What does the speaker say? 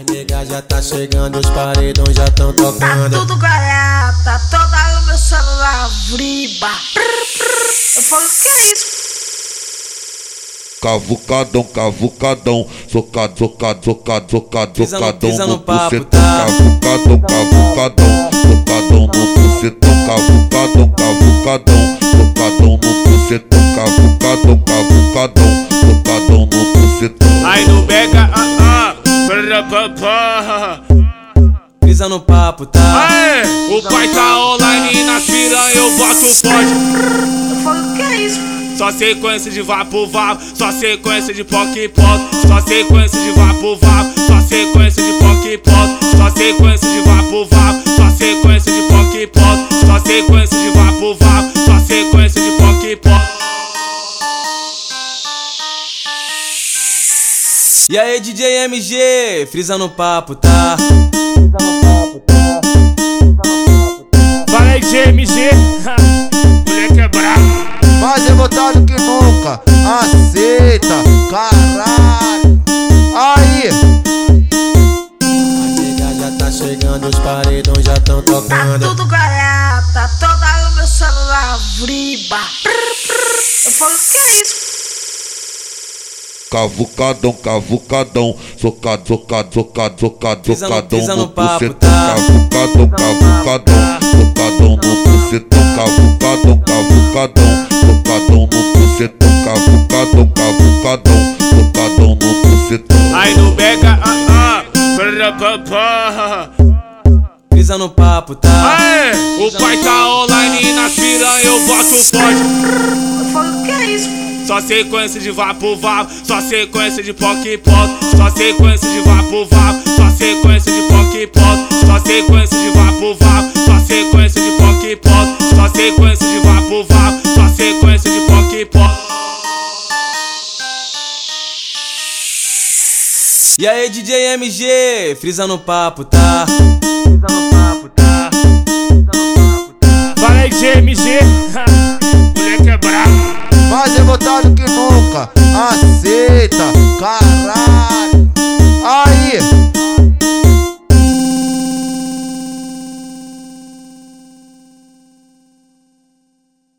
As nega já tá chegando, os paredões já tão Tá tocando. tudo garata, toda no meu celular, vriba. Eu falo, que é isso? Cavucadão, cavucadão, socado, socado, socado, socado, socadão no bucetão, tá? cavucadão, cavucadão, socadão no bucetão, cavucadão, cavucadão, socadão no bucetão, cavucadão, cavucadão, socadão no bucetão. Aí no Beca, ah pra. Pisa no papo, tá? Aê, o pai tá online nas piranha, eu boto forte. Que é isso? Só sequência de vapo vapo, só sequência de poc pop, só sequência de vapo vapo, só sequência de poc pop, só sequência de vapo vapo, só sequência de poc pop, só sequência de vapo vapo, só sequência de poc pop. E aí, DJ MG, frisa no papo, tá? Fala aí, GMG, moleque é brabo. Mais revoltado que nunca, aceita, caralho. Aí, As nega já tá chegando, os paredões já tão Tá tocando. tudo garata, toda no meu celular, vriba. Eu falo, que é isso? Cavucadão, cavucadão, socado, socado, socado, socado, socadão no bucetão, cavucadão, cavucadão, socadão no bucetão, cavucadão, cavucadão, socadão no bucetão, cavucadão, cavucadão, socadão no bucetão. Aí no Beca, ah ah. Pisa no papo, tá? Aê, o pai tá online nas piranha, eu boto forte. Eu falo, que é isso? Só sequência de vapo vapo, só sequência de poc poc, só sequência de vapo vapo, só sequência de poc poc, só sequência de vapo vapo, só sequência de poc poc, só sequência de vapo vapo, só sequência de poc poc. E aí DJ MG, frisa no papo, tá? Frisa no papo, tá? Frisa no papo, tá? Fala aí, DJ MG, moleque é brabo revoltado que nunca aceita.